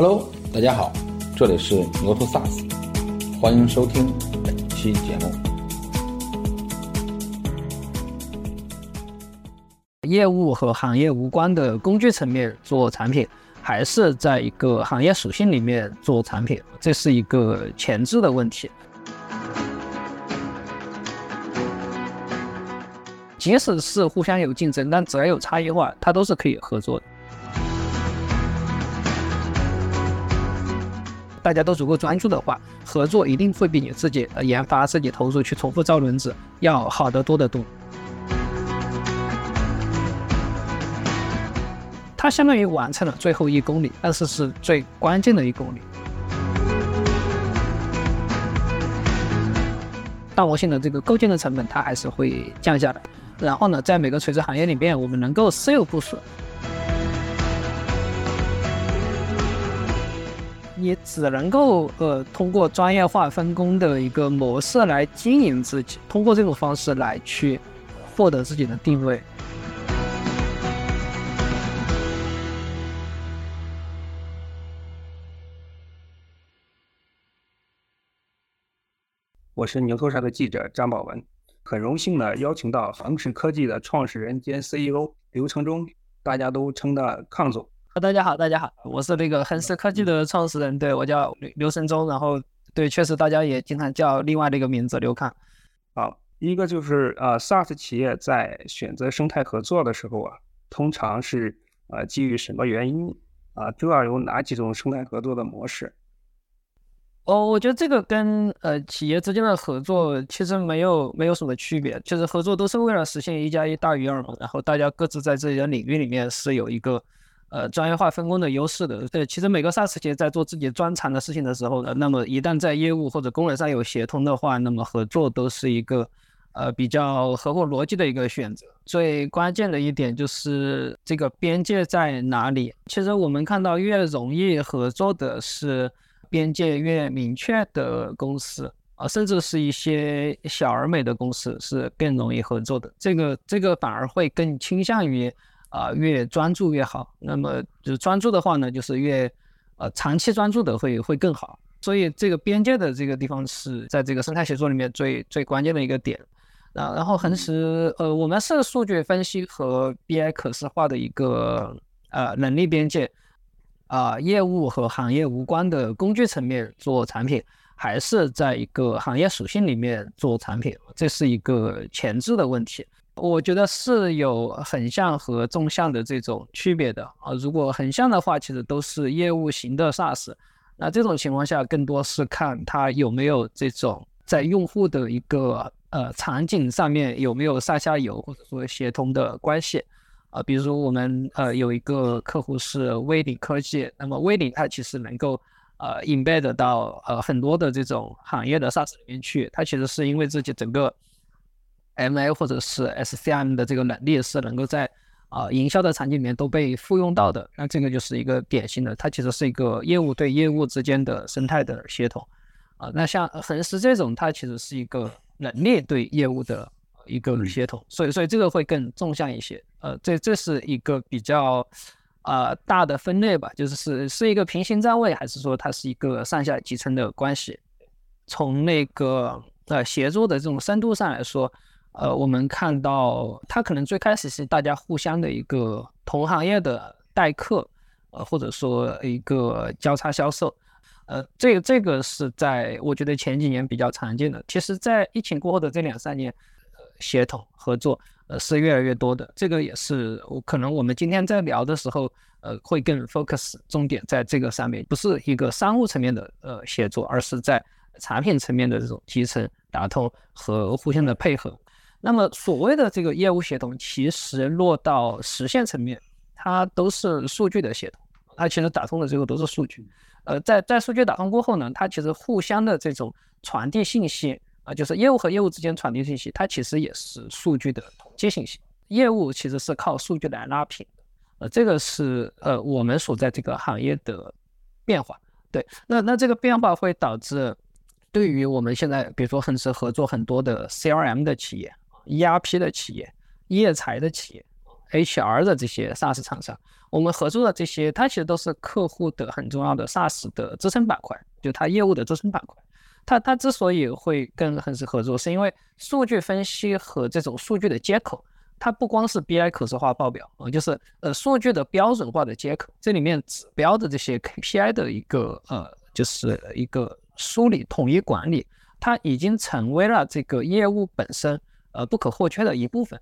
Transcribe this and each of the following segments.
Hello，大家好，这里是牛头 SaaS，欢迎收听本期节目。业务和行业无关的工具层面做产品，还是在一个行业属性里面做产品，这是一个前置的问题。即使是互相有竞争，但只要有差异化，它都是可以合作的。大家都足够专注的话，合作一定会比你自己研发、自己投入去重复造轮子要好得多得多。它相当于完成了最后一公里，但是是最关键的一公里。大模型的这个构建的成本，它还是会降下来。然后呢，在每个垂直行业里面，我们能够私有部署。你只能够呃通过专业化分工的一个模式来经营自己，通过这种方式来去获得自己的定位。我是牛头山的记者张宝文，很荣幸呢邀请到恒驰科技的创始人兼 CEO 刘成忠，大家都称他康总。大家好，大家好，我是那个恒思科技的创始人，对我叫刘刘神忠，然后对，确实大家也经常叫另外的一个名字刘康。好，一个就是呃，SaaS 企业在选择生态合作的时候啊，通常是呃基于什么原因啊？主要有哪几种生态合作的模式？哦，我觉得这个跟呃企业之间的合作其实没有没有什么区别，就是合作都是为了实现一加一大于二嘛，然后大家各自在自己的领域里面是有一个。呃，专业化分工的优势的，对，其实每个 SaaS 企业在做自己专长的事情的时候呢，那么一旦在业务或者功能上有协同的话，那么合作都是一个呃比较合乎逻辑的一个选择。最关键的一点就是这个边界在哪里？其实我们看到越容易合作的是边界越明确的公司啊，甚至是一些小而美的公司是更容易合作的。这个这个反而会更倾向于。啊，越专注越好。那么就是专注的话呢，就是越呃长期专注的会会更好。所以这个边界的这个地方是在这个生态协作里面最最关键的一个点。啊，然后恒时呃，我们是数据分析和 BI 可视化的一个呃能力边界啊，业务和行业无关的工具层面做产品，还是在一个行业属性里面做产品，这是一个前置的问题。我觉得是有横向和纵向的这种区别的啊。如果横向的话，其实都是业务型的 SaaS，那这种情况下更多是看它有没有这种在用户的一个呃场景上面有没有上下游或者说协同的关系啊。比如我们呃有一个客户是威领科技，那么威领它其实能够呃 embed 到呃很多的这种行业的 SaaS 里面去，它其实是因为自己整个。M A 或者是 S C M 的这个能力是能够在啊营销的场景里面都被复用到的，那这个就是一个典型的，它其实是一个业务对业务之间的生态的协同啊。那像恒实这种，它其实是一个能力对业务的一个协同，所以所以这个会更纵向一些。呃，这这是一个比较啊大的分类吧，就是是是一个平行站位，还是说它是一个上下集成的关系？从那个呃协作的这种深度上来说。呃，我们看到它可能最开始是大家互相的一个同行业的代客，呃，或者说一个交叉销售，呃，这个这个是在我觉得前几年比较常见的。其实，在疫情过后的这两三年，呃，协同合作呃是越来越多的。这个也是我可能我们今天在聊的时候，呃，会更 focus 重点在这个上面，不是一个商务层面的呃协作，而是在产品层面的这种集成打通和互相的配合。那么所谓的这个业务协同，其实落到实现层面，它都是数据的协同，它其实打通的最后都是数据。呃，在在数据打通过后呢，它其实互相的这种传递信息啊，就是业务和业务之间传递信息，它其实也是数据的统计信息。业务其实是靠数据来拉平的，呃，这个是呃我们所在这个行业的变化。对，那那这个变化会导致，对于我们现在比如说恒驰合作很多的 CRM 的企业。ERP 的企业、业财的企业，HR 的这些 SaaS 厂商，我们合作的这些，它其实都是客户的很重要的 SaaS 的支撑板块，就它业务的支撑板块。它它之所以会跟恒实合作，是因为数据分析和这种数据的接口，它不光是 BI 可视化报表啊，就是呃数据的标准化的接口，这里面指标的这些 KPI 的一个呃，就是一个梳理统一管理，它已经成为了这个业务本身呃不可或缺的一部分。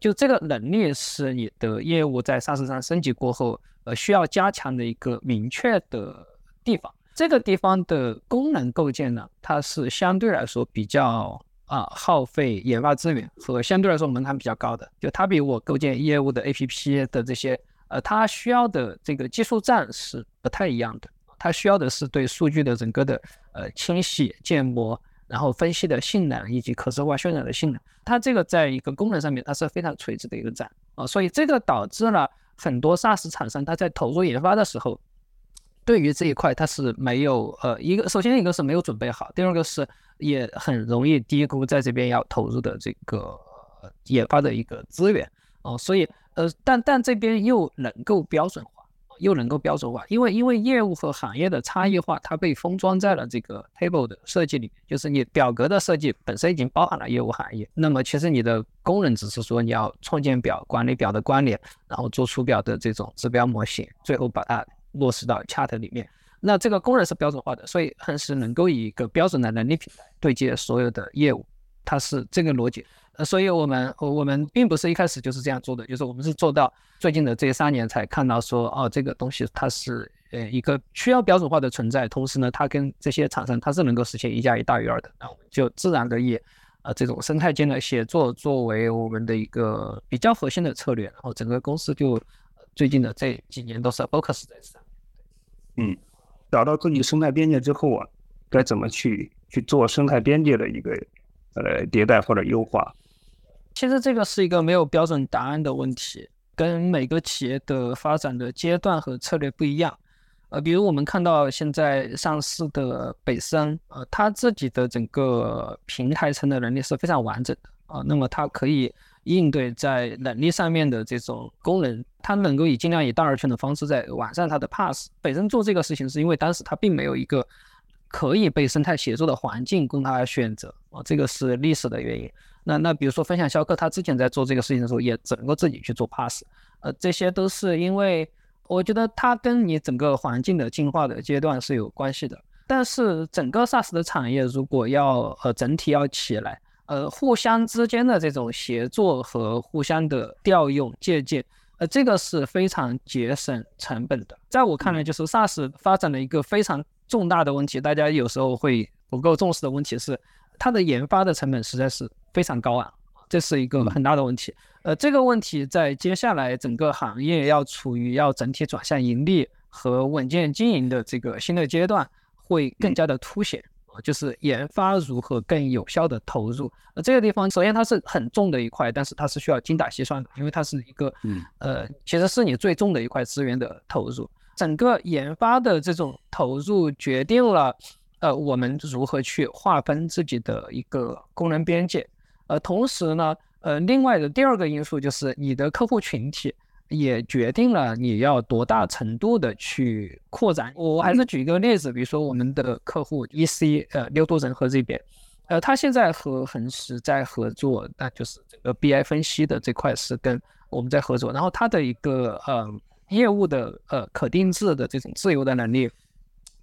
就这个能力是你的业务在 SaaS 上升级过后，呃，需要加强的一个明确的地方。这个地方的功能构建呢，它是相对来说比较啊耗费研发资源和相对来说门槛比较高的。就它比我构建业务的 APP 的这些，呃，它需要的这个技术栈是不太一样的。它需要的是对数据的整个的呃清洗建模。然后分析的性能以及可视化渲染的性能，它这个在一个功能上面，它是非常垂直的一个站啊，所以这个导致了很多 SaaS 厂商，它在投入研发的时候，对于这一块它是没有呃一个，首先一个是没有准备好，第二个是也很容易低估在这边要投入的这个研发的一个资源哦，所以呃，但但这边又能够标准化。又能够标准化，因为因为业务和行业的差异化，它被封装在了这个 table 的设计里面。就是你表格的设计本身已经包含了业务行业，那么其实你的功能只是说你要创建表、管理表的关联，然后做出表的这种指标模型，最后把它落实到 chart 里面。那这个功能是标准化的，所以恒时能够以一个标准的能力平台对接所有的业务，它是这个逻辑。呃，所以我们我们并不是一开始就是这样做的，就是我们是做到最近的这三年才看到说，哦，这个东西它是呃一个需要标准化的存在，同时呢，它跟这些厂商它是能够实现一加一大于二的，那我们就自然的以呃这种生态间的协作作为我们的一个比较核心的策略，然后整个公司就最近的这几年都是 focus 在这上。嗯，找到自己生态边界之后啊，该怎么去去做生态边界的一个呃迭代或者优化？其实这个是一个没有标准答案的问题，跟每个企业的发展的阶段和策略不一样。呃，比如我们看到现在上市的北森，呃，它自己的整个平台层的能力是非常完整的啊。那么它可以应对在能力上面的这种功能，它能够以尽量以大而全的方式在完善它的 Pass。本身做这个事情是因为当时它并没有一个可以被生态协作的环境供它选择啊，这个是历史的原因。那那比如说分享销客，他之前在做这个事情的时候，也只能够自己去做 pass，呃，这些都是因为我觉得它跟你整个环境的进化的阶段是有关系的。但是整个 SaaS 的产业如果要呃整体要起来，呃，互相之间的这种协作和互相的调用借鉴，呃，这个是非常节省成本的。在我看来，就是 SaaS 发展的一个非常重大的问题，大家有时候会不够重视的问题是。它的研发的成本实在是非常高啊，这是一个很大的问题。呃，这个问题在接下来整个行业要处于要整体转向盈利和稳健经营的这个新的阶段，会更加的凸显啊，就是研发如何更有效的投入。呃，这个地方首先它是很重的一块，但是它是需要精打细算的，因为它是一个，呃，其实是你最重的一块资源的投入。整个研发的这种投入决定了。呃，我们如何去划分自己的一个功能边界？呃，同时呢，呃，另外的第二个因素就是你的客户群体也决定了你要多大程度的去扩展。我还是举一个例子，比如说我们的客户 EC，呃，六度人和这边，呃，他现在和恒实在合作，那就是这个 BI 分析的这块是跟我们在合作，然后他的一个呃业务的呃可定制的这种自由的能力。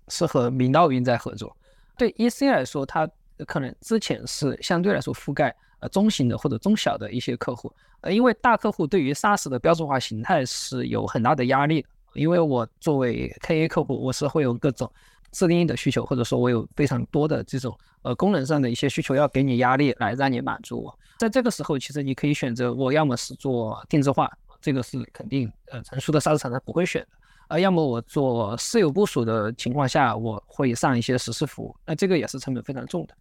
是和明道云在合作。对 EC 来说，它可能之前是相对来说覆盖中型的或者中小的一些客户。呃，因为大客户对于 SaaS 的标准化形态是有很大的压力的。因为我作为 KA 客户，我是会有各种自定义的需求，或者说我有非常多的这种呃功能上的一些需求要给你压力来让你满足我。在这个时候，其实你可以选择我要么是做定制化，这个是肯定呃成熟的 SaaS 厂商不会选的。呃，要么我做私有部署的情况下，我会上一些实时服务，那这个也是成本非常重的。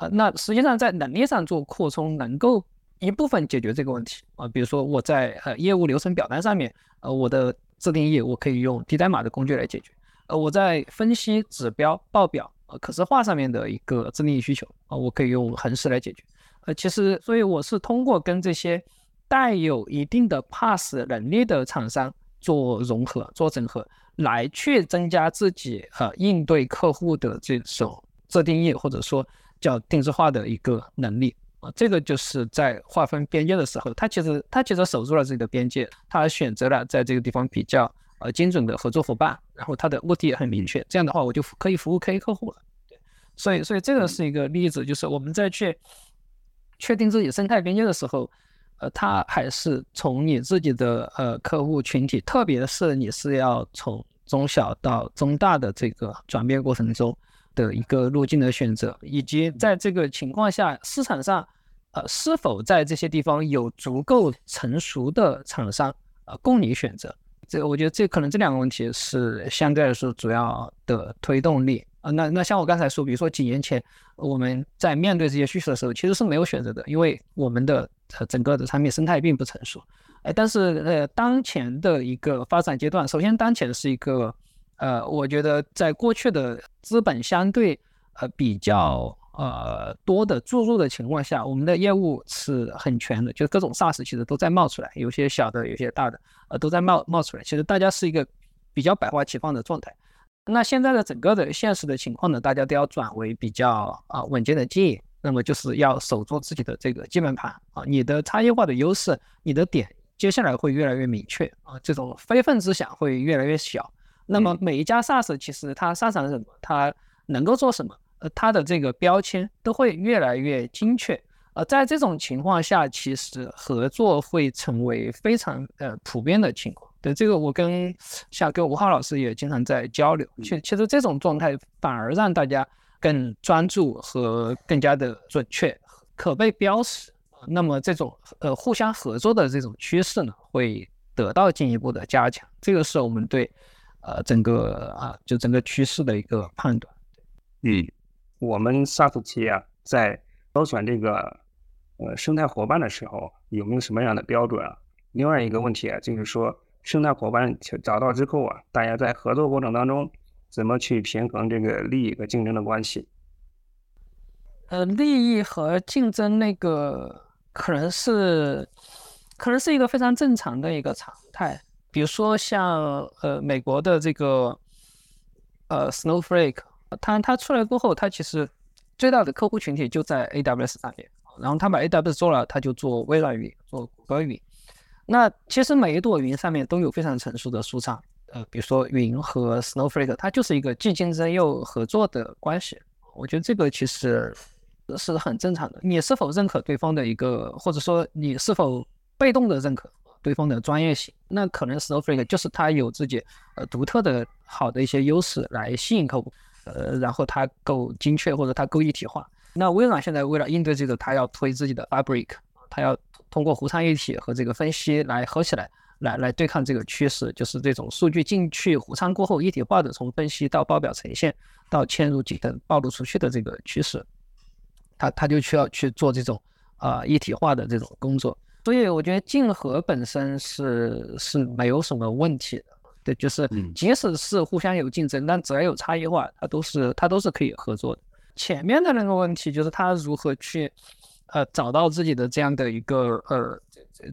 呃，那实际上在能力上做扩充，能够一部分解决这个问题啊。比如说我在呃业务流程表单上面，呃我的自定义我可以用低代码的工具来解决。呃，我在分析指标报表呃可视化上面的一个自定义需求啊，我可以用恒时来解决。呃，其实所以我是通过跟这些带有一定的 pass 能力的厂商做融合、做整合，来去增加自己呃应对客户的这种自定义或者说叫定制化的一个能力啊。这个就是在划分边界的时候，他其实他其实守住了自己的边界，他选择了在这个地方比较呃精准的合作伙伴，然后他的目的也很明确。这样的话，我就可以服务 K 客户了。对，所以所以这个是一个例子，就是我们在去确定自己生态边界的时候。呃，它还是从你自己的呃客户群体，特别是你是要从中小到中大的这个转变过程中的一个路径的选择，以及在这个情况下市场上，呃，是否在这些地方有足够成熟的厂商呃供你选择？这我觉得这可能这两个问题是相对来说主要的推动力啊。那那像我刚才说，比如说几年前我们在面对这些需求的时候，其实是没有选择的，因为我们的。整个的产品生态并不成熟，哎，但是呃，当前的一个发展阶段，首先当前是一个，呃，我觉得在过去的资本相对呃比较呃多的注入的情况下，我们的业务是很全的，就是各种 SaaS 其实都在冒出来，有些小的，有些大的，呃，都在冒冒出来，其实大家是一个比较百花齐放的状态。那现在的整个的现实的情况呢，大家都要转为比较啊稳健的经营。那么就是要守住自己的这个基本盘啊，你的差异化的优势，你的点接下来会越来越明确啊，这种非分之想会越来越小。那么每一家 SaaS 其实它擅长什么，它能够做什么，呃，它的这个标签都会越来越精确。呃，在这种情况下，其实合作会成为非常呃普遍的情况。对这个，我跟像跟吴浩老师也经常在交流。其其实这种状态反而让大家。更专注和更加的准确，可被标识。那么这种呃互相合作的这种趋势呢，会得到进一步的加强。这个是我们对呃整个啊就整个趋势的一个判断。嗯，我们 SaaS 企业在挑选这个呃生态伙伴的时候，有没有什么样的标准啊？另外一个问题啊，就是说生态伙伴找到之后啊，大家在合作过程当中。怎么去平衡这个利益和竞争的关系？呃，利益和竞争那个可能是，可能是一个非常正常的一个常态。比如说像呃美国的这个呃 Snowflake，它它出来过后，它其实最大的客户群体就在 AWS 上面，然后他把 AWS 做了，他就做微软云，做谷歌云。那其实每一朵云上面都有非常成熟的书场。呃，比如说云和 Snowflake，它就是一个既竞争又合作的关系。我觉得这个其实是很正常的。你是否认可对方的一个，或者说你是否被动的认可对方的专业性？那可能 Snowflake 就是它有自己呃独特的好的一些优势来吸引客户，呃，然后它够精确或者它够一体化。那微软现在为了应对这个，它要推自己的 Fabric，它要通过湖仓一体和这个分析来合起来。来来对抗这个趋势，就是这种数据进去湖仓过后一体化的，从分析到报表呈现到嵌入级等暴露出去的这个趋势，他他就需要去做这种啊一体化的这种工作。所以我觉得竞合本身是是没有什么问题的，对，就是即使是互相有竞争，但只要有差异化，它都是它都是可以合作的。前面的那个问题就是他如何去呃找到自己的这样的一个呃。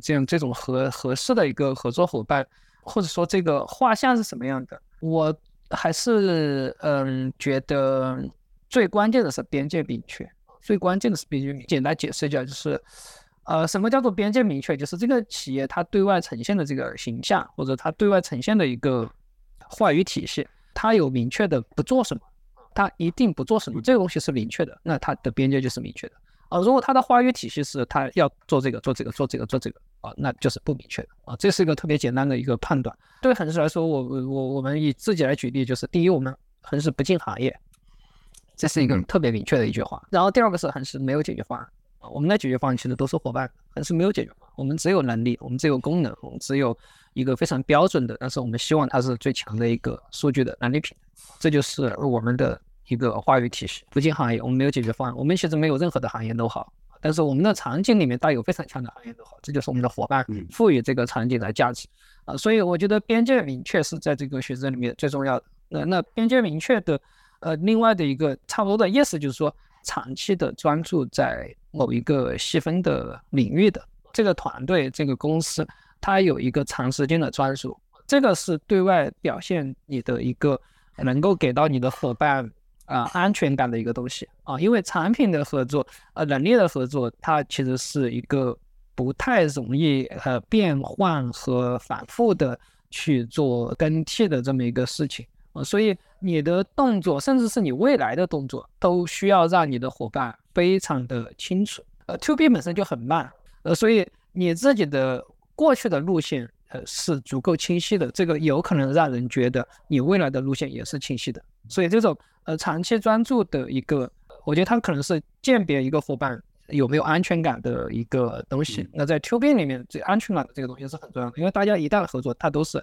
这样这种合合适的一个合作伙伴，或者说这个画像是什么样的？我还是嗯觉得最关键的是边界明确，最关键的是边界明。简单解释一下，就是呃什么叫做边界明确？就是这个企业它对外呈现的这个形象，或者它对外呈现的一个话语体系，它有明确的不做什么，它一定不做什么，这个东西是明确的，那它的边界就是明确的。啊，如果它的话语体系是它要做这个做这个做这个做这个啊，那就是不明确的啊。这是一个特别简单的一个判断。对恒实来说，我我我我们以自己来举例，就是第一，我们恒实不进行业，这是一个特别明确的一句话。然后第二个是恒实没有解决方案啊，我们的解决方案其实都是伙伴，还是没有解决方案，我们只有能力，我们只有功能，我们只有一个非常标准的，但是我们希望它是最强的一个数据的能力品，这就是我们的。一个话语体系，不进行业，我们没有解决方案。我们其实没有任何的行业都好，但是我们的场景里面带有非常强的行业都好，这就是我们的伙伴赋予这个场景的价值啊。所以我觉得边界明确是在这个选择里面最重要的。那那边界明确的，呃，另外的一个差不多的意思就是说，长期的专注在某一个细分的领域的这个团队、这个公司，它有一个长时间的专属，这个是对外表现你的一个能够给到你的伙伴啊安全感的一个东西啊。因为产品的合作，呃，能力的合作，它其实是一个不太容易呃变换和反复的去做更替的这么一个事情啊。所以你的动作，甚至是你未来的动作，都需要让你的伙伴非常的清楚。呃，to B 本身就很慢，呃，所以你自己的过去的路线，呃，是足够清晰的，这个有可能让人觉得你未来的路线也是清晰的。所以这种呃长期专注的一个，我觉得它可能是鉴别一个伙伴有没有安全感的一个东西。那在 to B 里面，这安全感的这个东西是很重要的，因为大家一旦合作，它都是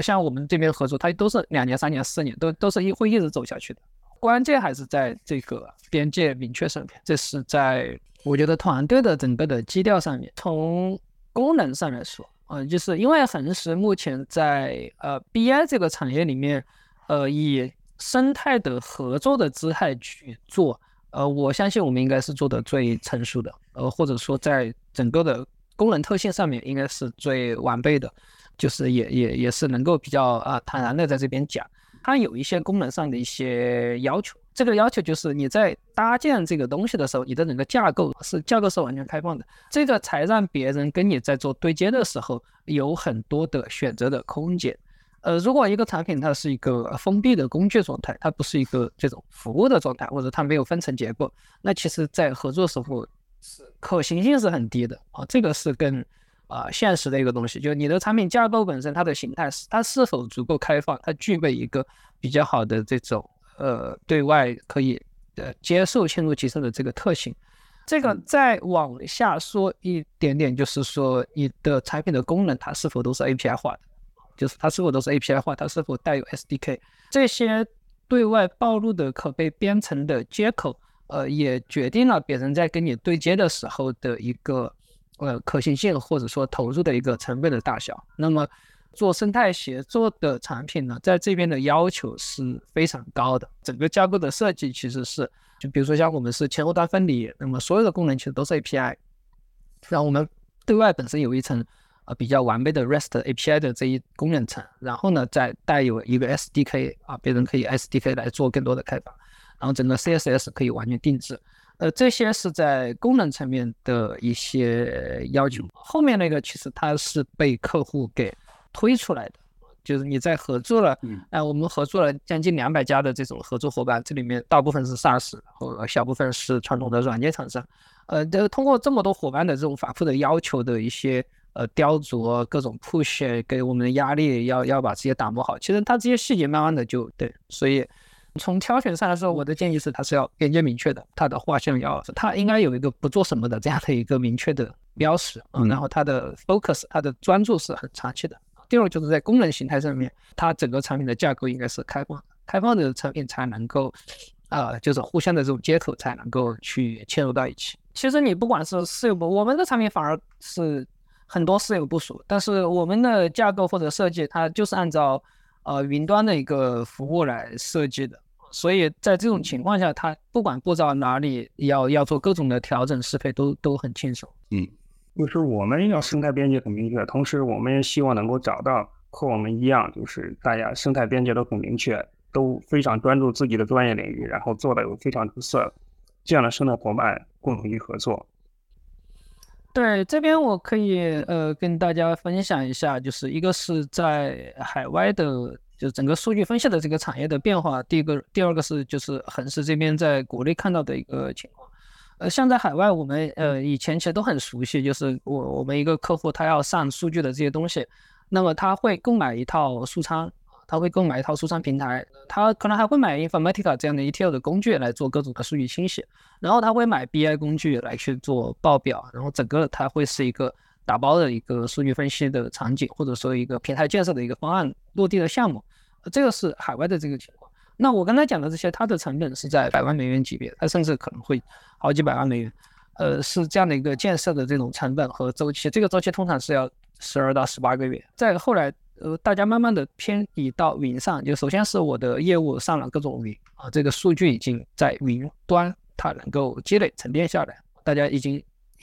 像我们这边合作，它都是两年、三年、四年，都都是一会一直走下去的。关键还是在这个边界明确上面，这是在。我觉得团队的整个的基调上面，从功能上来说，呃，就是因为恒实目前在呃 BI 这个产业里面，呃，以生态的合作的姿态去做，呃，我相信我们应该是做的最成熟的，呃，或者说在整个的功能特性上面应该是最完备的，就是也也也是能够比较啊坦然的在这边讲，它有一些功能上的一些要求。这个要求就是你在搭建这个东西的时候，你的整个架构是架构是完全开放的，这个才让别人跟你在做对接的时候有很多的选择的空间。呃，如果一个产品它是一个封闭的工具状态，它不是一个这种服务的状态，或者它没有分层结构，那其实在合作时候是可行性是很低的啊。这个是跟啊现实的一个东西，就是你的产品架构本身它的形态是它是否足够开放，它具备一个比较好的这种。呃，对外可以呃接受嵌入集成的这个特性，这个再往下说一点点，就是说你的产品的功能它是否都是 API 化的，就是它是否都是 API 化，它是否带有 SDK，这些对外暴露的可被编程的接口，呃，也决定了别人在跟你对接的时候的一个呃可行性或者说投入的一个成本的大小。那么。做生态协作的产品呢，在这边的要求是非常高的。整个架构的设计其实是，就比如说像我们是前后端分离，那么所有的功能其实都是 API。然后我们对外本身有一层呃比较完备的 REST API 的这一功能层，然后呢再带有一个 SDK 啊，别人可以 SDK 来做更多的开发，然后整个 CSS 可以完全定制。呃，这些是在功能层面的一些要求。后面那个其实它是被客户给。推出来的，就是你在合作了，哎，我们合作了将近两百家的这种合作伙伴，这里面大部分是 SaaS，和小部分是传统的软件厂商，呃，这通过这么多伙伴的这种反复的要求的一些呃雕琢，各种 push 给我们的压力，要要把这些打磨好。其实它这些细节慢慢的就对，所以从挑选上来说，我的建议是它是要边界明确的，它的画像要，它应该有一个不做什么的这样的一个明确的标识，嗯，然后它的 focus，它的专注是很长期的。第二就是在功能形态上面，它整个产品的架构应该是开放的，开放的产品才能够，啊，就是互相的这种接口才能够去嵌入到一起。其实你不管是私有部，我们的产品反而是很多私有部署，但是我们的架构或者设计，它就是按照呃云端的一个服务来设计的，所以在这种情况下，他不管步到哪里，要要做各种的调整适配都都很轻松。嗯。就是我们要生态边界很明确，同时我们也希望能够找到和我们一样，就是大家生态边界都很明确，都非常专注自己的专业领域，然后做的又非常出色，这样的生态伙伴共同去合作。对，这边我可以呃跟大家分享一下，就是一个是在海外的，就是整个数据分析的这个产业的变化，第一个，第二个是就是恒实这边在国内看到的一个情况。呃，像在海外，我们呃以前其实都很熟悉，就是我我们一个客户他要上数据的这些东西，那么他会购买一套数仓，他会购买一套数仓平台，他可能还会买 Informatica 这样的 ETL 的工具来做各种的数据清洗，然后他会买 BI 工具来去做报表，然后整个它会是一个打包的一个数据分析的场景，或者说一个平台建设的一个方案落地的项目，这个是海外的这个情况。那我刚才讲的这些，它的成本是在百万美元级别，它甚至可能会好几百万美元，呃，是这样的一个建设的这种成本和周期。这个周期通常是要十二到十八个月。再后来，呃，大家慢慢的偏移到云上，就首先是我的业务上了各种云啊，这个数据已经在云端，它能够积累沉淀下来，大家已经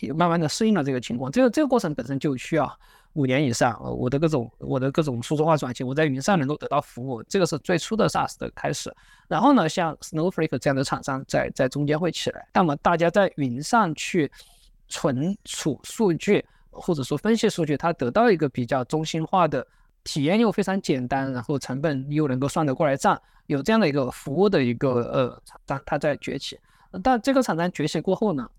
慢慢的适应了这个情况。这个这个过程本身就需要五年以上。我的各种我的各种数字化转型，我在云上能够得到服务，这个是最初的 SaaS 的开始。然后呢，像 Snowflake 这样的厂商在在中间会起来。那么大家在云上去存储数据，或者说分析数据，它得到一个比较中心化的体验又非常简单，然后成本又能够算得过来账，有这样的一个服务的一个呃厂商，它在崛起。但这个厂商崛起过后呢，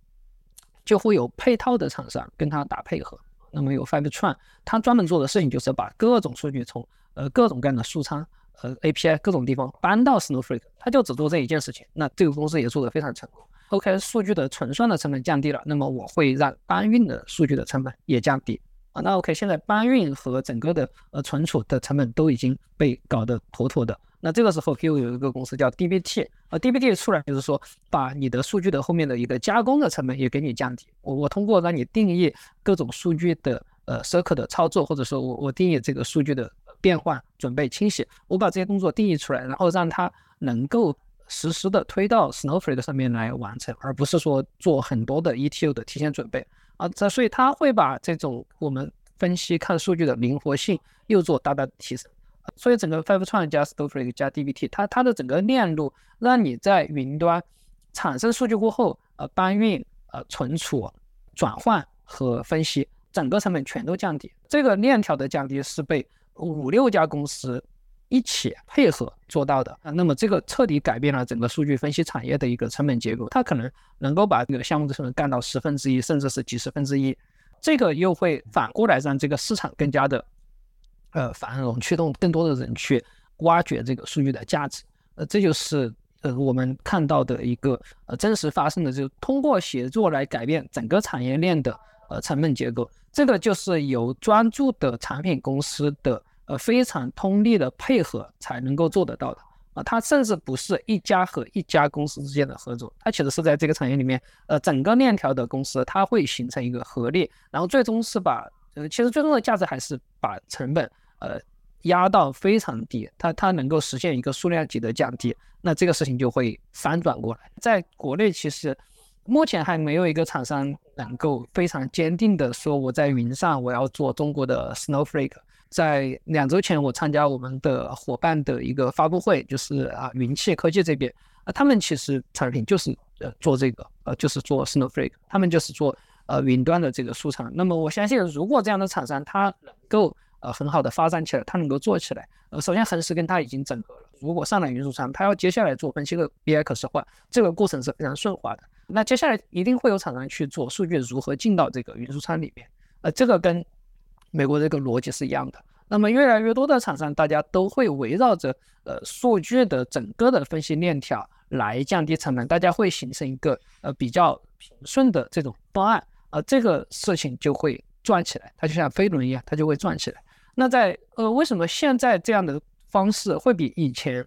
就会有配套的厂商跟他打配合。那么有 Fivetran，他专门做的事情就是把各种数据从呃各种各样的数仓。呃，API 各种地方搬到 Snowflake，它就只做这一件事情。那这个公司也做得非常成功。OK，数据的存算的成本降低了，那么我会让搬运的数据的成本也降低啊。那 OK，现在搬运和整个的呃存储的成本都已经被搞得妥妥的。那这个时候又有一个公司叫 DBT，呃，DBT 出来就是说把你的数据的后面的一个加工的成本也给你降低。我我通过让你定义各种数据的呃 circle 的操作，或者说我我定义这个数据的。变换、准备、清洗，我把这些动作定义出来，然后让它能够实时的推到 Snowflake 上面来完成，而不是说做很多的 ETL 的提前准备啊。这所以它会把这种我们分析看数据的灵活性又做大大的提升。所以整个 Fivetran 加 Snowflake 加 DBT，它它的整个链路让你在云端产生数据过后，呃，搬运、呃，存储、转换和分析，整个成本全都降低。这个链条的降低是被五六家公司一起配合做到的啊，那么这个彻底改变了整个数据分析产业的一个成本结构，它可能能够把这个项目的成本干到十分之一，甚至是几十分之一，这个又会反过来让这个市场更加的呃繁荣，驱动更多的人去挖掘这个数据的价值，呃，这就是呃我们看到的一个呃真实发生的，就是通过协作来改变整个产业链的呃成本结构，这个就是由专注的产品公司的。呃，非常通力的配合才能够做得到的啊，它甚至不是一家和一家公司之间的合作，它其实是在这个产业里面，呃，整个链条的公司，它会形成一个合力，然后最终是把，呃，其实最终的价值还是把成本，呃，压到非常低，它它能够实现一个数量级的降低，那这个事情就会反转过来。在国内，其实目前还没有一个厂商能够非常坚定的说，我在云上我要做中国的 Snowflake。在两周前，我参加我们的伙伴的一个发布会，就是啊，云气科技这边啊，他们其实产品就是呃做这个，呃就是做 Snowflake，他们就是做呃云端的这个数仓。那么我相信，如果这样的厂商他能够呃很好的发展起来，他能够做起来，呃，首先恒时跟它已经整合了，如果上了云数仓，它要接下来做分析的 BI 可视化，这个过程是非常顺滑的。那接下来一定会有厂商去做数据如何进到这个云数仓里面，呃，这个跟美国这个逻辑是一样的。那么越来越多的厂商，大家都会围绕着呃数据的整个的分析链条来降低成本，大家会形成一个呃比较平顺的这种方案，啊，这个事情就会转起来，它就像飞轮一样，它就会转起来。那在呃为什么现在这样的方式会比以前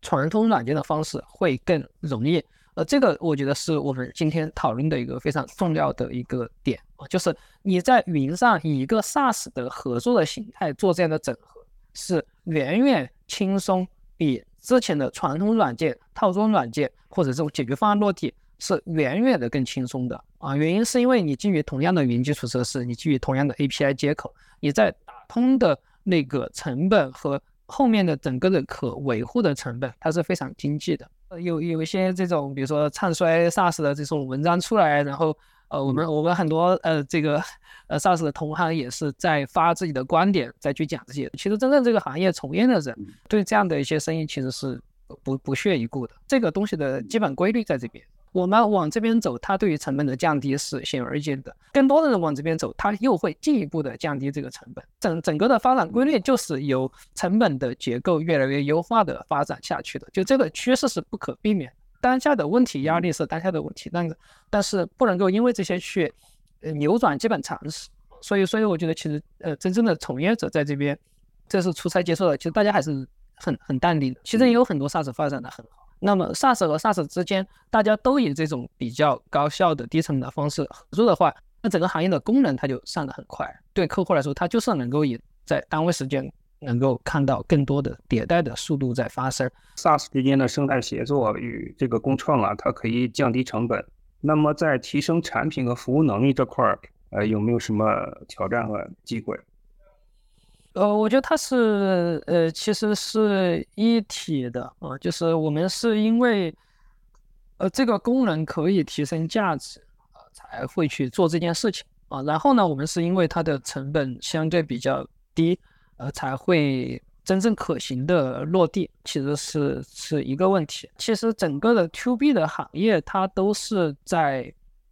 传统软件的方式会更容易？呃，这个我觉得是我们今天讨论的一个非常重要的一个点啊，就是你在云上以一个 SaaS 的合作的形态做这样的整合，是远远轻松，比之前的传统软件、套装软件或者这种解决方案落地是远远的更轻松的啊。原因是因为你基于同样的云基础设施，你基于同样的 API 接口，你在打通的那个成本和后面的整个的可维护的成本，它是非常经济的。有有一些这种，比如说唱衰 SaaS 的这种文章出来，然后呃，我们我们很多呃这个呃 SaaS 的同行也是在发自己的观点，再去讲这些。其实真正这个行业从业的人，对这样的一些声音其实是不不屑一顾的。这个东西的基本规律在这边。我们往这边走，它对于成本的降低是显而易见的。更多的人往这边走，它又会进一步的降低这个成本。整整个的发展规律就是由成本的结构越来越优化的发展下去的。就这个趋势是不可避免。当下的问题压力是当下的问题，但是但是不能够因为这些去呃扭转基本常识。所以所以我觉得其实呃真正的从业者在这边，这是出差接受的。其实大家还是很很淡定的。其实也有很多 SaaS 发展的很好。那么 SaaS 和 SaaS 之间，大家都以这种比较高效的低成本的方式合作的话，那整个行业的功能它就上得很快。对客户来说，它就是能够以在单位时间能够看到更多的迭代的速度在发生。SaaS 之间的生态协作与这个共创啊，它可以降低成本，那么在提升产品和服务能力这块儿，呃，有没有什么挑战和机会？呃，我觉得它是呃，其实是一体的啊，就是我们是因为呃这个功能可以提升价值啊，才会去做这件事情啊。然后呢，我们是因为它的成本相对比较低，呃，才会真正可行的落地，其实是是一个问题。其实整个的 To B 的行业，它都是在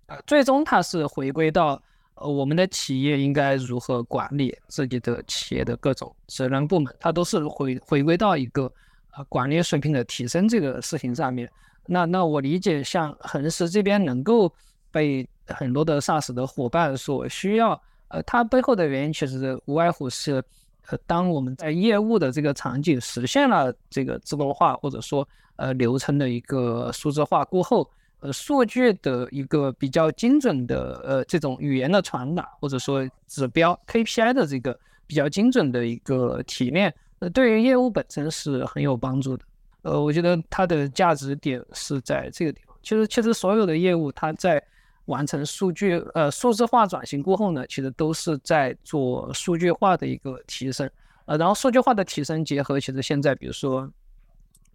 呃，最终它是回归到。呃，我们的企业应该如何管理自己的企业的各种职能部门？它都是回回归到一个呃管理水平的提升这个事情上面。那那我理解，像恒实这边能够被很多的 SaaS 的伙伴所需要，呃，它背后的原因其实无外乎是，呃，当我们在业务的这个场景实现了这个自动化或者说呃流程的一个数字化过后。呃，数据的一个比较精准的呃这种语言的传达，或者说指标 KPI 的这个比较精准的一个提炼，呃，对于业务本身是很有帮助的。呃，我觉得它的价值点是在这个地方。其实，其实所有的业务，它在完成数据呃数字化转型过后呢，其实都是在做数据化的一个提升。呃，然后数据化的提升结合，其实现在比如说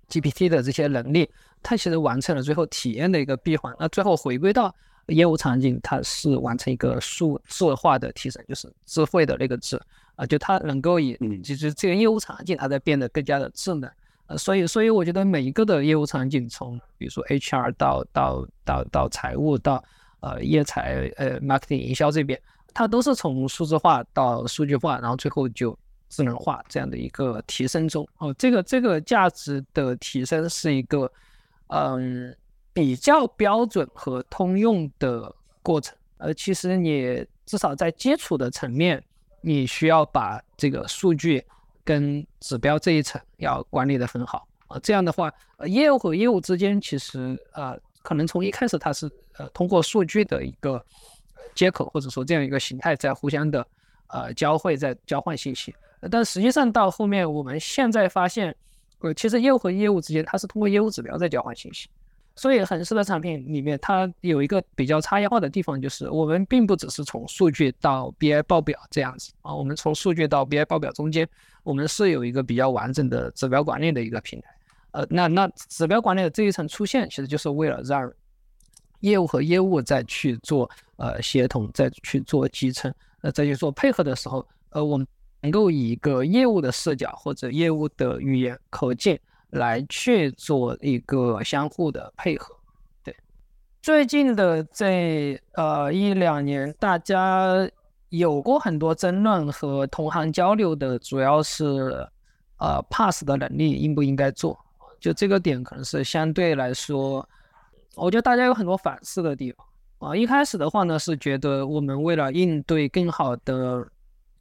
GPT 的这些能力。它其实完成了最后体验的一个闭环，那最后回归到业务场景，它是完成一个数字化的提升，就是智慧的那个智啊，就它能够以，就是这个业务场景它在变得更加的智能，呃，所以所以我觉得每一个的业务场景，从比如说 HR 到到到到财务到呃业财呃 marketing 营销这边，它都是从数字化到数据化，然后最后就智能化这样的一个提升中哦，这个这个价值的提升是一个。嗯，比较标准和通用的过程，呃，其实你至少在基础的层面，你需要把这个数据跟指标这一层要管理的很好啊。这样的话，业务和业务之间其实啊，可能从一开始它是呃通过数据的一个接口或者说这样一个形态在互相的呃交汇，在交换信息，但实际上到后面我们现在发现。呃，其实业务和业务之间，它是通过业务指标在交换信息，所以恒生的产品里面，它有一个比较差异化的地方，就是我们并不只是从数据到 BI 报表这样子啊，我们从数据到 BI 报表中间，我们是有一个比较完整的指标管理的一个平台。呃，那那指标管理的这一层出现，其实就是为了让业务和业务再去做呃协同，再去做集成，呃再去做配合的时候，呃我们。能够以一个业务的视角或者业务的语言口径来去做一个相互的配合。对，最近的这呃一两年，大家有过很多争论和同行交流的，主要是呃 pass 的能力应不应该做？就这个点可能是相对来说，我觉得大家有很多反思的地方啊。一开始的话呢，是觉得我们为了应对更好的。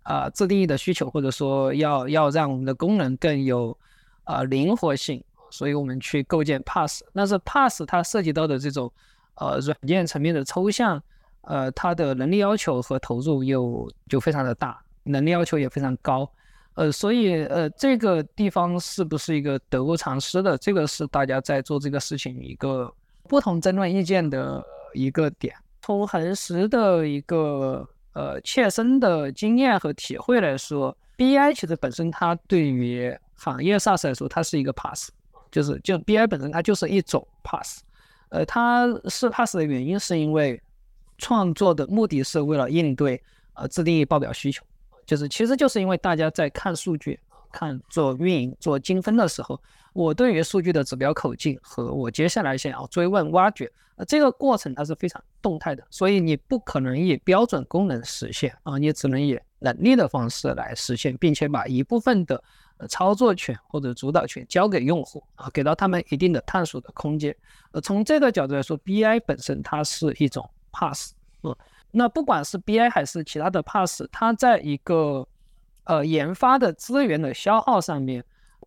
啊，自定义的需求，或者说要要让我们的功能更有啊灵活性，所以我们去构建 Pass。但是 Pass 它涉及到的这种呃软件层面的抽象，呃，它的能力要求和投入又就非常的大，能力要求也非常高，呃，所以呃这个地方是不是一个得不偿失的？这个是大家在做这个事情一个不同争论意见的一个点。从恒实的一个。呃，切身的经验和体会来说，BI 其实本身它对于行业 SaaS 来说，它是一个 pass，就是就 BI 本身它就是一种 pass。呃，它是 pass 的原因是因为创作的目的是为了应对呃自定义报表需求，就是其实就是因为大家在看数据、看做运营、做精分的时候。我对于数据的指标口径和我接下来想要追问挖掘，呃，这个过程它是非常动态的，所以你不可能以标准功能实现啊，你只能以能力的方式来实现，并且把一部分的操作权或者主导权交给用户啊，给到他们一定的探索的空间。呃，从这个角度来说，BI 本身它是一种 pass，嗯，那不管是 BI 还是其他的 pass，它在一个呃研发的资源的消耗上面。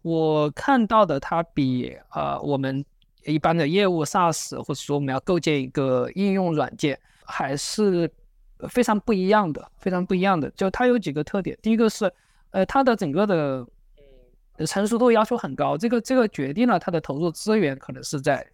我看到的，它比呃我们一般的业务 SaaS，或者说我们要构建一个应用软件，还是非常不一样的，非常不一样的。就它有几个特点，第一个是，呃，它的整个的成熟度要求很高，这个这个决定了它的投入资源可能是在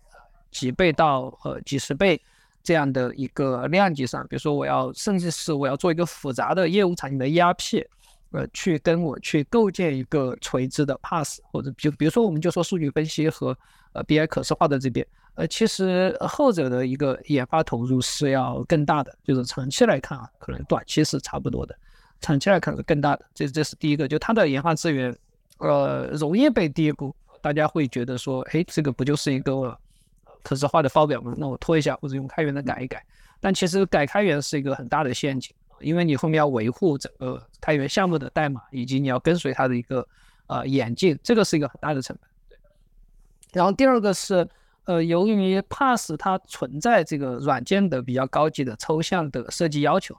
几倍到呃几十倍这样的一个量级上，比如说我要甚至是我要做一个复杂的业务场景的 ERP，呃，去跟我去构建一个垂直的 pass，或者就比如说我们就说数据分析和呃 BI 可视化的这边，呃，其实后者的一个研发投入是要更大的，就是长期来看啊，可能短期是差不多的，长期来看是更大的。这这是第一个，就它的研发资源，呃，容易被低估，大家会觉得说，哎，这个不就是一个可视化的报表吗？那我拖一下或者用开源的改一改。但其实改开源是一个很大的陷阱。因为你后面要维护整个开源项目的代码，以及你要跟随它的一个呃演进，这个是一个很大的成本。然后第二个是，呃，由于 Pass 它存在这个软件的比较高级的抽象的设计要求，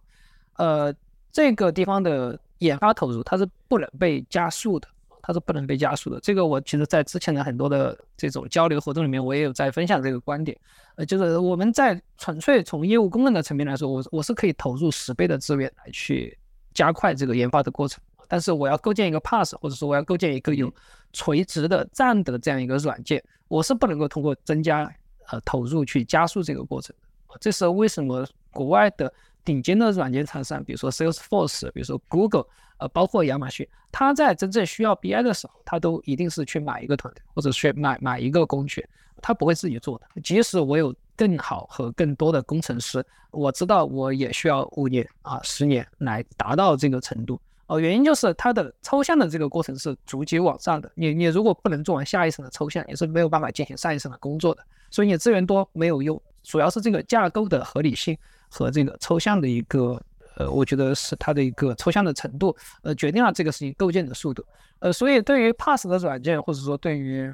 呃，这个地方的研发投入它是不能被加速的。它是不能被加速的。这个我其实在之前的很多的这种交流活动里面，我也有在分享这个观点。呃，就是我们在纯粹从业务功能的层面来说，我我是可以投入十倍的资源来去加快这个研发的过程。但是我要构建一个 Pass，或者说我要构建一个有垂直的站的这样一个软件，我是不能够通过增加呃投入去加速这个过程的。这是为什么国外的顶尖的软件厂商，比如说 Salesforce，比如说 Google。呃，包括亚马逊，他在真正需要 BI 的时候，他都一定是去买一个团队，或者去买买一个工具，他不会自己做的。即使我有更好和更多的工程师，我知道我也需要五年啊十年来达到这个程度。哦，原因就是它的抽象的这个过程是逐级往上的。你你如果不能做完下一层的抽象，也是没有办法进行上一层的工作的。所以你资源多没有用，主要是这个架构的合理性和这个抽象的一个。呃，我觉得是它的一个抽象的程度，呃，决定了这个事情构建的速度。呃，所以对于 Pass 的软件，或者说对于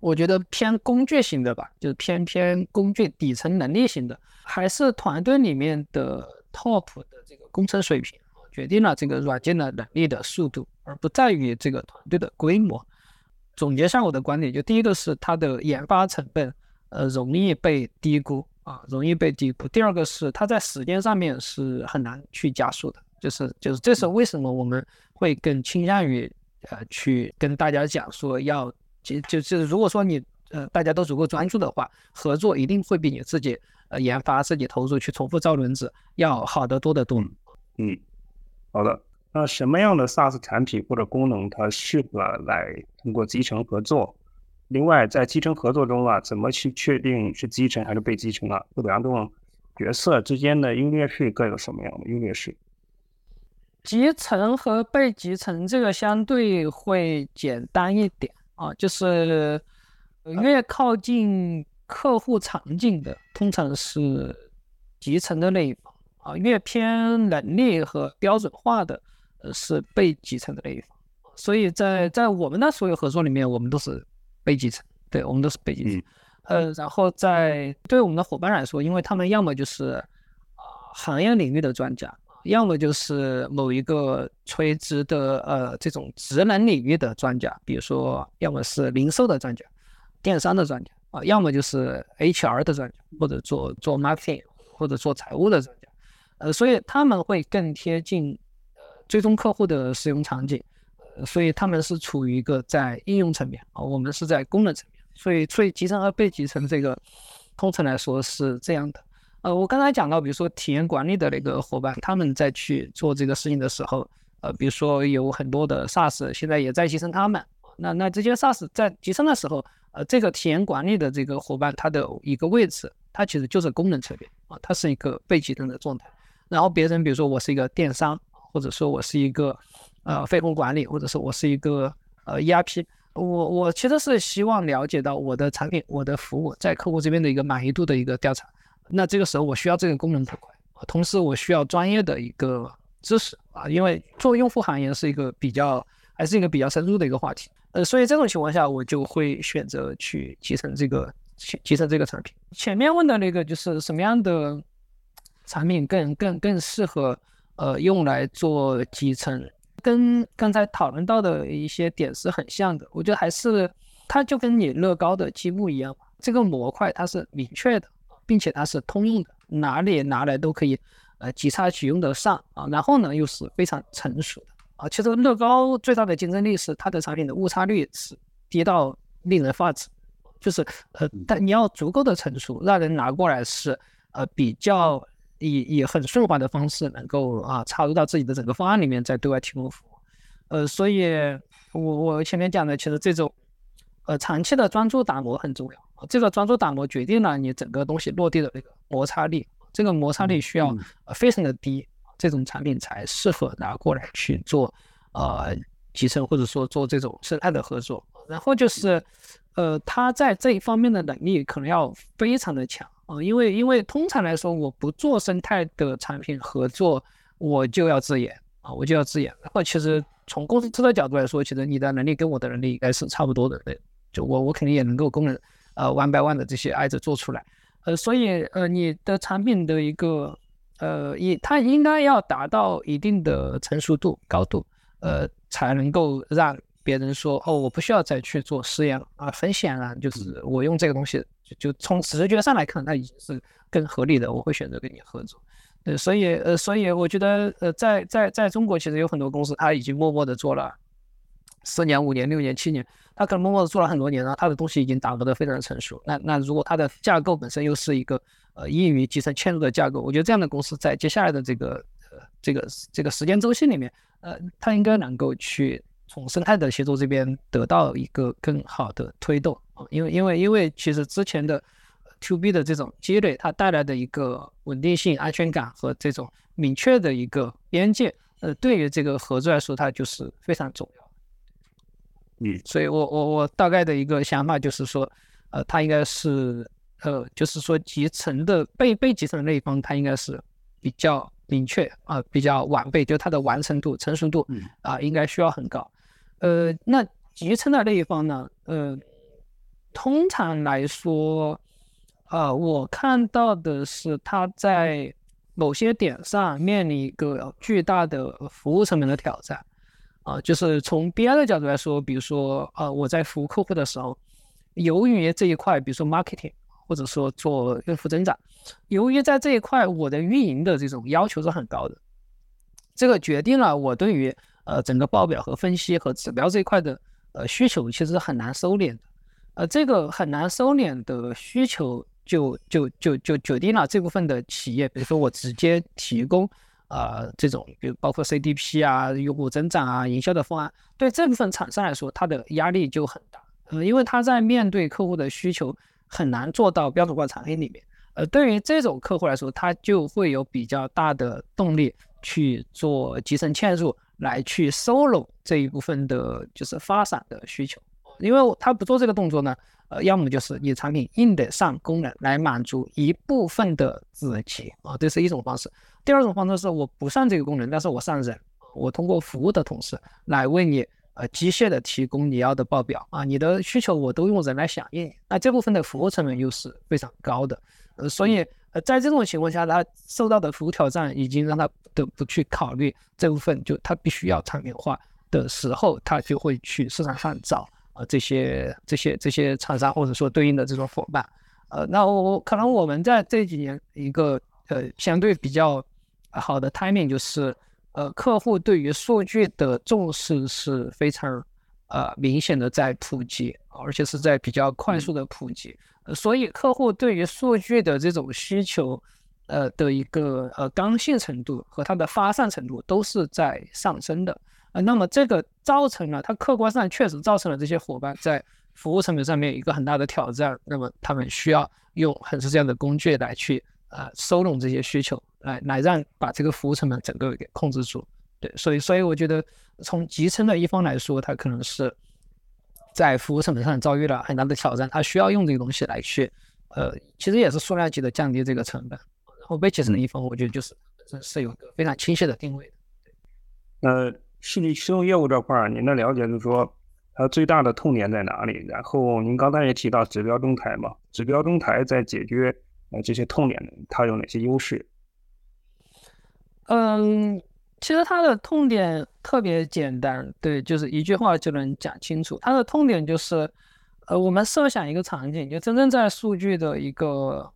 我觉得偏工具型的吧，就是偏偏工具底层能力型的，还是团队里面的 Top 的这个工程水平决定了这个软件的能力的速度，而不在于这个团队的规模。总结下我的观点，就第一个是它的研发成本，呃，容易被低估。啊，容易被低估。第二个是它在时间上面是很难去加速的，就是就是这是为什么我们会更倾向于呃去跟大家讲说要就就就是如果说你呃大家都足够专注的话，合作一定会比你自己呃研发自己投入去重复造轮子要好得多得多。嗯，好的。那什么样的 SaaS 产品或者功能它适合来通过集成合作？另外，在集成合作中啊，怎么去确定是集成还是被集成啊？这两种角色之间的优劣势各有什么样的优劣势？集成和被集成这个相对会简单一点啊，就是越靠近客户场景的，通常是集成的那一方啊，越偏能力和标准化的，呃，是被集成的那一方。所以在在我们的所有合作里面，我们都是。被集成，对我们都是被集成。呃，然后在对我们的伙伴来说，因为他们要么就是啊行业领域的专家，要么就是某一个垂直的呃这种职能领域的专家，比如说要么是零售的专家、电商的专家啊，要么就是 HR 的专家，或者做做 marketing 或者做财务的专家。呃，所以他们会更贴近呃最终客户的使用场景。所以他们是处于一个在应用层面啊，我们是在功能层面，所以所以集成和被集成这个通常来说是这样的。呃，我刚才讲到，比如说体验管理的那个伙伴，他们在去做这个事情的时候，呃，比如说有很多的 SaaS 现在也在集成他们，那那这些 SaaS 在集成的时候，呃，这个体验管理的这个伙伴，他的一个位置，它其实就是功能层面啊，它是一个被集成的状态。然后别人比如说我是一个电商，或者说我是一个。呃，费用管理，或者是我是一个呃 ERP，我我其实是希望了解到我的产品、我的服务在客户这边的一个满意度的一个调查。那这个时候我需要这个功能模块，同时我需要专业的一个知识啊，因为做用户行业是一个比较还是一个比较深入的一个话题。呃，所以这种情况下，我就会选择去集成这个集成这个产品。前面问的那个就是什么样的产品更更更适合呃用来做集成？跟刚才讨论到的一些点是很像的，我觉得还是它就跟你乐高的积木一样，这个模块它是明确的，并且它是通用的，哪里拿来都可以，呃，即插即用得上啊。然后呢，又是非常成熟的啊。其实乐高最大的竞争力是它的产品的误差率是低到令人发指，就是呃，但你要足够的成熟，让人拿过来是呃比较以以很顺滑的方式能够啊插入到自己的整个方案里面，再对外提供服务。呃，所以我我前面讲的，其实这种呃长期的专注打磨很重要。这个专注打磨决定了你整个东西落地的那个摩擦力，这个摩擦力需要呃非常的低，这种产品才适合拿过来去做呃集成或者说做这种生态的合作。然后就是，呃，他在这一方面的能力可能要非常的强啊，因为因为通常来说，我不做生态的产品合作，我就要自研啊，我就要自研。然后其实从公司的角度来说，其实你的能力跟我的能力应该是差不多的，对，就我我肯定也能够供人呃 one by one 的这些挨着做出来，呃，所以呃你的产品的一个呃也它应该要达到一定的成熟度高度，呃才能够让。别人说哦，我不需要再去做实验了啊，很显然就是我用这个东西，就就从直觉上来看，它已经是更合理的，我会选择跟你合作。对，所以呃，所以我觉得呃，在在在中国，其实有很多公司，它已经默默的做了四年、五年、六年、七年，它可能默默的做了很多年了，它的东西已经打磨的非常成熟。那那如果它的架构本身又是一个呃易于集成嵌入的架构，我觉得这样的公司在接下来的这个呃这个这个时间周期里面，呃，它应该能够去。从生态的协作这边得到一个更好的推动，因为因为因为其实之前的 to B 的这种积累，它带来的一个稳定性、安全感和这种明确的一个边界，呃，对于这个合作来说，它就是非常重要。嗯，所以我我我大概的一个想法就是说，呃，它应该是呃，就是说集成的被被集成的那一方，它应该是比较明确啊，比较完备，就它的完成度、成熟度啊，应该需要很高。呃，那集成的那一方呢？呃，通常来说，啊，我看到的是他在某些点上面临一个巨大的服务层面的挑战。啊，就是从 BI 的角度来说，比如说，呃，我在服务客户的时候，由于这一块，比如说 marketing，或者说做用户增长，由于在这一块我的运营的这种要求是很高的，这个决定了我对于呃，整个报表和分析和指标这一块的呃需求其实很难收敛的，呃，这个很难收敛的需求就就就就决定了这部分的企业，比如说我直接提供啊这种，比如包括 CDP 啊、用户增长啊、营销的方案，对这部分厂商来说，它的压力就很大，呃，因为他在面对客户的需求很难做到标准化产品里面，呃，对于这种客户来说，他就会有比较大的动力去做集成嵌入。来去收拢这一部分的，就是发散的需求，因为他不做这个动作呢，呃，要么就是你产品硬得上功能来满足一部分的自己啊，这是一种方式。第二种方式是我不上这个功能，但是我上人，我通过服务的同时来为你呃机械的提供你要的报表啊，你的需求我都用人来响应，那这部分的服务成本又是非常高的，呃，所以呃。在这种情况下，他受到的服务挑战已经让他不得不去考虑这部分，就他必须要产品化的时候，他就会去市场上找啊这些这些这些厂商或者说对应的这种伙伴。呃，那我我可能我们在这几年一个呃相对比较好的 timing 就是，呃，客户对于数据的重视是非常呃明显的在普及，而且是在比较快速的普及。所以，客户对于数据的这种需求，呃的一个呃刚性程度和它的发散程度都是在上升的。呃，那么这个造成了它客观上确实造成了这些伙伴在服务成本上面一个很大的挑战。那么他们需要用很是这样的工具来去呃收拢这些需求，来来让把这个服务成本整个给控制住。对，所以所以我觉得从集成的一方来说，它可能是。在服务成本上遭遇了很大的挑战，它需要用这个东西来去，呃，其实也是数量级的降低这个成本。然后被集成的一方，我觉得就是是有一个非常清晰的定位的。那信息驱动业务这块儿，您的了解就是说，它最大的痛点在哪里？然后您刚才也提到指标中台嘛，指标中台在解决呃这些痛点，它有哪些优势？嗯。其实它的痛点特别简单，对，就是一句话就能讲清楚。它的痛点就是，呃，我们设想一个场景，就真正在数据的一个，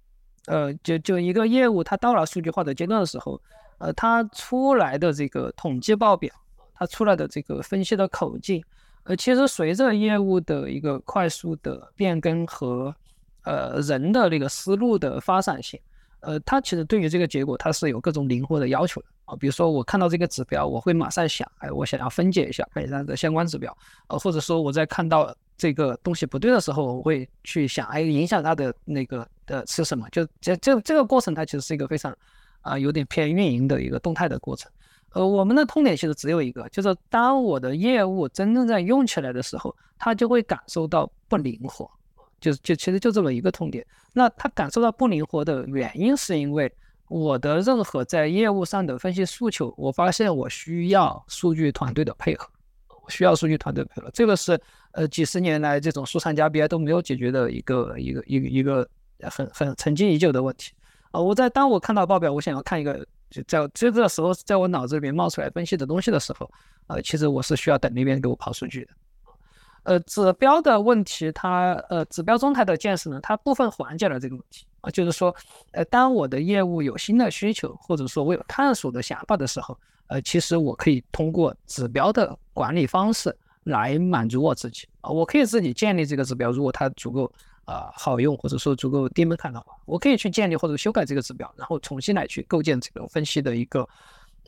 呃，就就一个业务，它到了数据化的阶段的时候，呃，它出来的这个统计报表，它出来的这个分析的口径，呃，其实随着业务的一个快速的变更和，呃，人的那个思路的发展性。呃，它其实对于这个结果它是有各种灵活的要求的啊。比如说我看到这个指标，我会马上想，哎，我想要分解一下，看一下这相关指标，呃，或者说我在看到这个东西不对的时候，我会去想，哎，影响它的那个的是什么？就这这这个过程，它其实是一个非常啊有点偏运营的一个动态的过程。呃，我们的痛点其实只有一个，就是当我的业务真正在用起来的时候，它就会感受到不灵活，就就其实就这么一个痛点。那它感受到不灵活的原因，是因为我的任何在业务上的分析诉求，我发现我需要数据团队的配合，我需要数据团队配合，这个是呃几十年来这种数参加 BI 都没有解决的一个一个一个一个很很沉积已久的问题。啊，我在当我看到报表，我想要看一个。就在这个时候，在我脑子里面冒出来分析的东西的时候，呃，其实我是需要等那边给我跑数据的。呃，指标的问题，它呃，指标中台的建设呢，它部分缓解了这个问题啊，就是说，呃，当我的业务有新的需求，或者说我有探索的想法的时候，呃，其实我可以通过指标的管理方式来满足我自己啊，我可以自己建立这个指标，如果它足够。啊，好用或者说足够低门槛的话，我可以去建立或者修改这个指标，然后重新来去构建这个分析的一个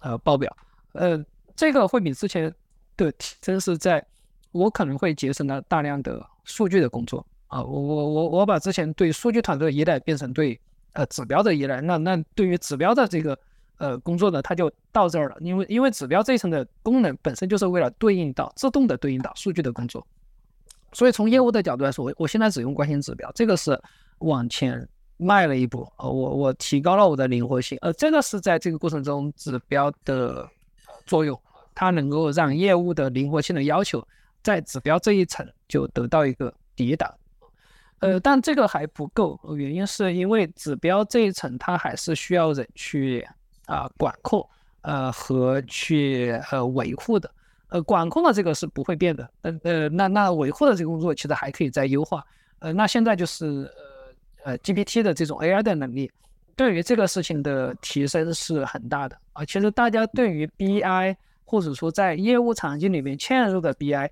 呃报表。呃，这个会比之前的提升是在，我可能会节省了大量的数据的工作啊。我我我我把之前对数据团队的依赖变成对呃指标的依赖，那那对于指标的这个呃工作呢，它就到这儿了，因为因为指标这一层的功能本身就是为了对应到自动的对应到数据的工作。所以从业务的角度来说，我我现在只用关心指标，这个是往前迈了一步，呃，我我提高了我的灵活性，呃，这个是在这个过程中指标的作用，它能够让业务的灵活性的要求在指标这一层就得到一个抵挡，呃，但这个还不够，原因是因为指标这一层它还是需要人去啊管控，呃和去呃维护的。呃，管控的这个是不会变的，呃呃，那那维护的这个工作其实还可以再优化，呃，那现在就是呃呃 GPT 的这种 AI 的能力，对于这个事情的提升是很大的啊。其实大家对于 BI 或者说在业务场景里面嵌入的 BI，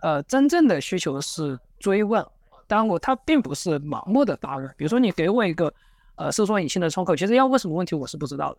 呃，真正的需求是追问，当然我它并不是盲目的答问。比如说你给我一个呃搜索引擎的窗口，其实要问什么问题我是不知道的，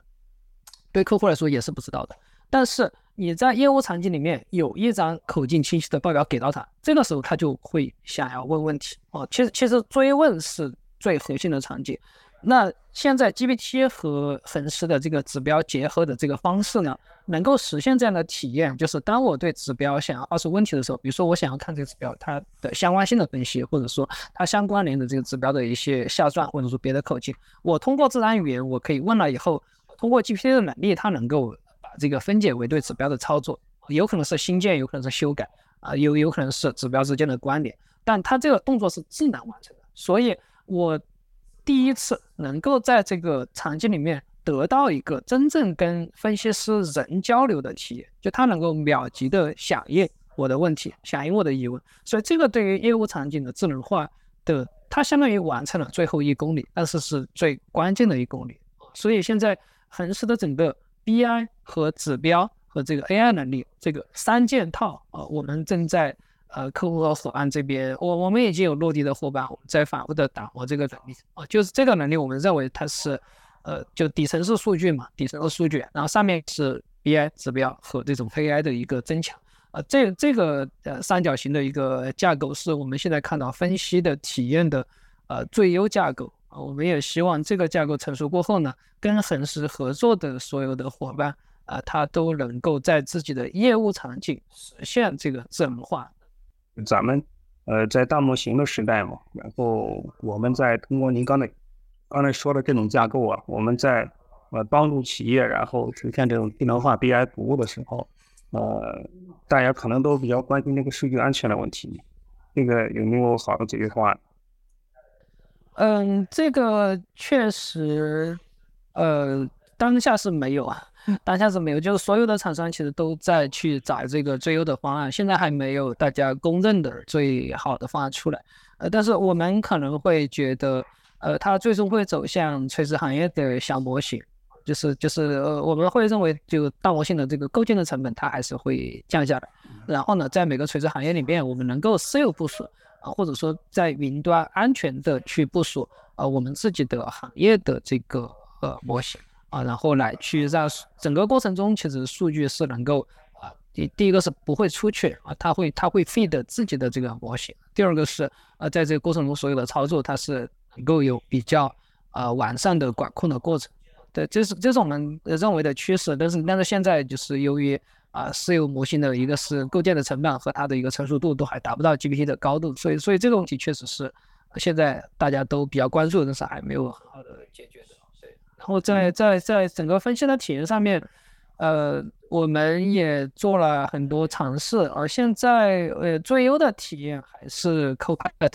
对客户来说也是不知道的，但是。你在业务场景里面有一张口径清晰的报表给到他，这个时候他就会想要问问题哦。其实其实追问是最核心的场景。那现在 GPT 和恒时的这个指标结合的这个方式呢，能够实现这样的体验，就是当我对指标想要抛出问题的时候，比如说我想要看这个指标它的相关性的分析，或者说它相关联的这个指标的一些下算，或者说别的口径，我通过自然语言我可以问了以后，通过 GPT 的能力，它能够。这个分解为对指标的操作，有可能是新建，有可能是修改，啊，有有可能是指标之间的关联，但它这个动作是智能完成的，所以我第一次能够在这个场景里面得到一个真正跟分析师人交流的体验，就他能够秒级的响应我的问题，响应我的疑问，所以这个对于业务场景的智能化的，它相当于完成了最后一公里，但是是最关键的一公里，所以现在恒时的整个。BI 和指标和这个 AI 能力这个三件套啊，我们正在呃客户和伙伴这边，我我们已经有落地的伙伴，我们在反复的打磨这个能力啊，就是这个能力，我们认为它是呃就底层是数据嘛，底层是数据，然后上面是 BI 指标和这种 AI 的一个增强啊，这这个呃三角形的一个架构是我们现在看到分析的体验的呃最优架构。我们也希望这个架构成熟过后呢，跟恒实合作的所有的伙伴啊，他都能够在自己的业务场景实现这个智能化。咱们呃在大模型的时代嘛，然后我们在通过您刚才刚才说的这种架构啊，我们在呃帮助企业然后实现这种智能化 BI 服务的时候，呃，大家可能都比较关心这个数据安全的问题，这个有没有好的解决方案？嗯，这个确实，呃，当下是没有啊，当下是没有，就是所有的厂商其实都在去找这个最优的方案，现在还没有大家公认的最好的方案出来。呃，但是我们可能会觉得，呃，它最终会走向垂直行业的小模型，就是就是呃，我们会认为，就大模型的这个构建的成本它还是会降下来，然后呢，在每个垂直行业里面，我们能够私有部署。或者说在云端安全的去部署呃我们自己的行业的这个呃模型啊，然后来去让整个过程中其实数据是能够啊第第一个是不会出去啊，它会它会 feed 自己的这个模型，第二个是呃在这个过程中所有的操作它是能够有比较呃完善的管控的过程。对，这是这是我们认为的趋势，但是但是现在就是由于啊私有模型的一个是构建的成本和它的一个成熟度都还达不到 GPT 的高度，所以所以这个问题确实是现在大家都比较关注，但是还没有很好的解决的。对，然后在在在整个分析的体验上面，呃，我们也做了很多尝试，而现在呃最优的体验还是 Copilot，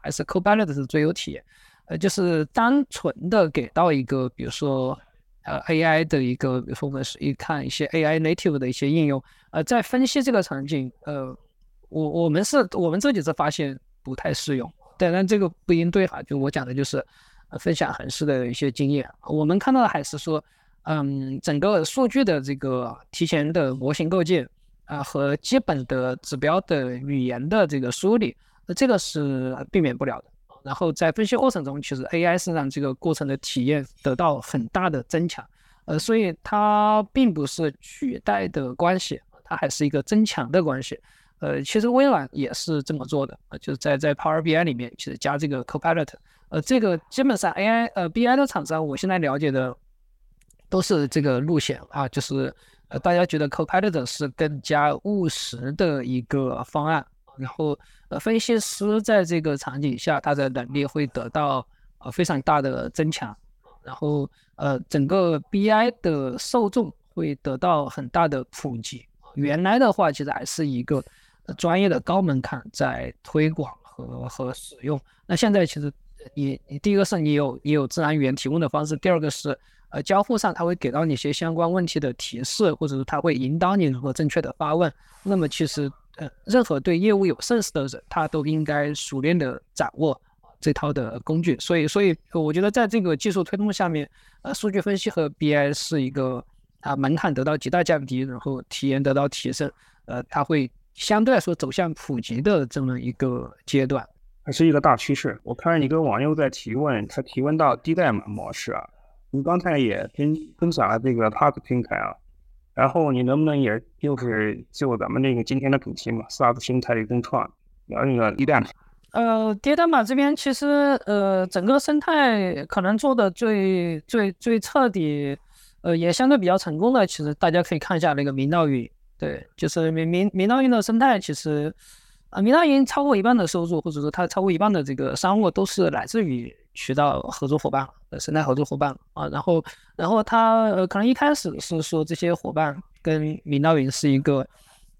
还是 Copilot 是最优体验。呃，就是单纯的给到一个，比如说，呃，AI 的一个，比如说我们是一看一些 AI native 的一些应用，呃，在分析这个场景，呃，我我们是我们自己是发现不太适用，对，但这个不一定对哈，就我讲的就是分享横式的一些经验，我们看到的还是说，嗯，整个数据的这个提前的模型构建啊和基本的指标的语言的这个梳理，那这个是避免不了的。然后在分析过程中，其实 AI 是让这个过程的体验得到很大的增强，呃，所以它并不是取代的关系，它还是一个增强的关系。呃，其实微软也是这么做的，呃，就是在在 Power BI 里面其实加这个 Copilot，呃，这个基本上 AI 呃 BI 的厂商，我现在了解的都是这个路线啊，就是呃大家觉得 Copilot 是更加务实的一个方案。然后，呃，分析师在这个场景下，他的能力会得到呃非常大的增强。然后，呃，整个 BI 的受众会得到很大的普及。原来的话，其实还是一个专业的高门槛在推广和和使用。那现在其实，你你第一个是你有你有自然语言提供的方式，第二个是呃交互上它会给到你一些相关问题的提示，或者是它会引导你如何正确的发问。那么其实。呃，任何对业务有 sense 的人，他都应该熟练的掌握这套的工具。所以，所以我觉得在这个技术推动下面，呃，数据分析和 BI 是一个啊门槛得到极大降低，然后体验得到提升，呃，它会相对来说走向普及的这么一个阶段，还是一个大趋势。我看你跟网友在提问，他提问到低代码模式啊，你刚才也分分享了这个 p a s 平台啊。然后你能不能也就是就咱们那个今天的主题嘛，SaaS 生态的共创，聊那个低代码？呃，低代码这边其实呃整个生态可能做的最最最彻底，呃也相对比较成功的，其实大家可以看一下那个明道云，对，就是明明明道云的生态，其实啊明道云超过一半的收入，或者说它超过一半的这个商务都是来自于。渠道合作伙伴，呃，生态合作伙伴啊，然后，然后他呃，可能一开始是说这些伙伴跟明道云是一个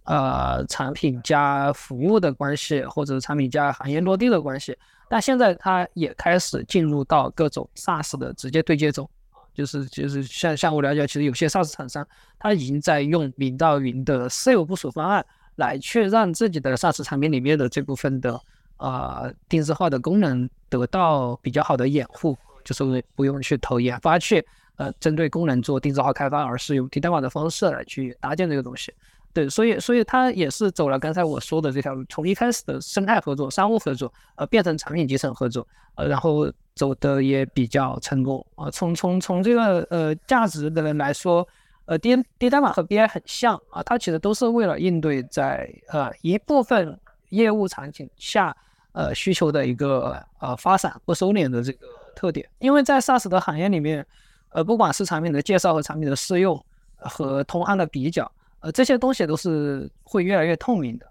呃产品加服务的关系，或者产品加行业落地的关系，但现在他也开始进入到各种 SaaS 的直接对接中，就是就是像像我了解，其实有些 SaaS 厂商他已经在用明道云的私有部署方案来去让自己的 SaaS 产品里面的这部分的。啊，定制化的功能得到比较好的掩护，就是不用去投研发去，呃，针对功能做定制化开发，而是用低代码的方式来去搭建这个东西。对，所以，所以它也是走了刚才我说的这条路，从一开始的生态合作、商务合作，呃，变成产品集成合作，呃，然后走的也比较成功。啊，从从从这个呃价值的人来说，呃，低低代码和 BI 很像啊，它其实都是为了应对在呃一部分业务场景下。呃，需求的一个呃发散或收敛的这个特点，因为在 SaaS 的行业里面，呃，不管是产品的介绍和产品的试用和同行的比较，呃，这些东西都是会越来越透明的，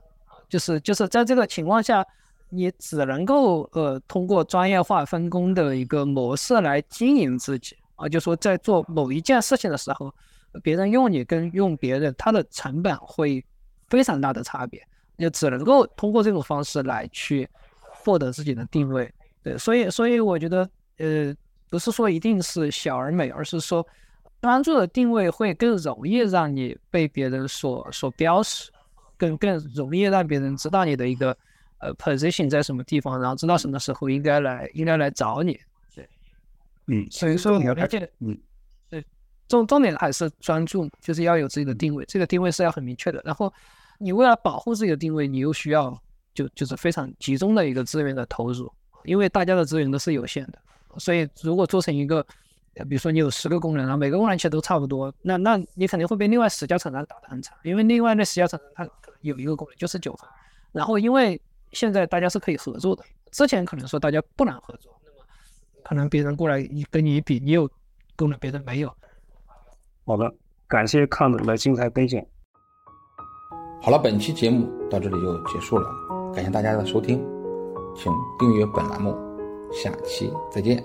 就是就是在这个情况下，你只能够呃通过专业化分工的一个模式来经营自己。啊，就说在做某一件事情的时候，别人用你跟用别人，它的成本会非常大的差别，就只能够通过这种方式来去。获得自己的定位，对，所以，所以我觉得，呃，不是说一定是小而美，而是说专注的定位会更容易让你被别人所所标识，更更容易让别人知道你的一个呃 position 在什么地方，然后知道什么时候应该来应该来找你，对，嗯，所以说我理解，嗯，对，重重点还是专注，就是要有自己的定位，这个定位是要很明确的，然后你为了保护自己的定位，你又需要。就就是非常集中的一个资源的投入，因为大家的资源都是有限的，所以如果做成一个，比如说你有十个功能，然后每个功能其实都差不多，那那你肯定会被另外十家厂商打得很惨，因为另外那十家厂商它可能有一个功能就是九分，然后因为现在大家是可以合作的，之前可能说大家不能合作，那么可能别人过来跟你比，你有功能别人没有。好的，感谢康总的精彩分享。好了，本期节目到这里就结束了，感谢大家的收听，请订阅本栏目，下期再见。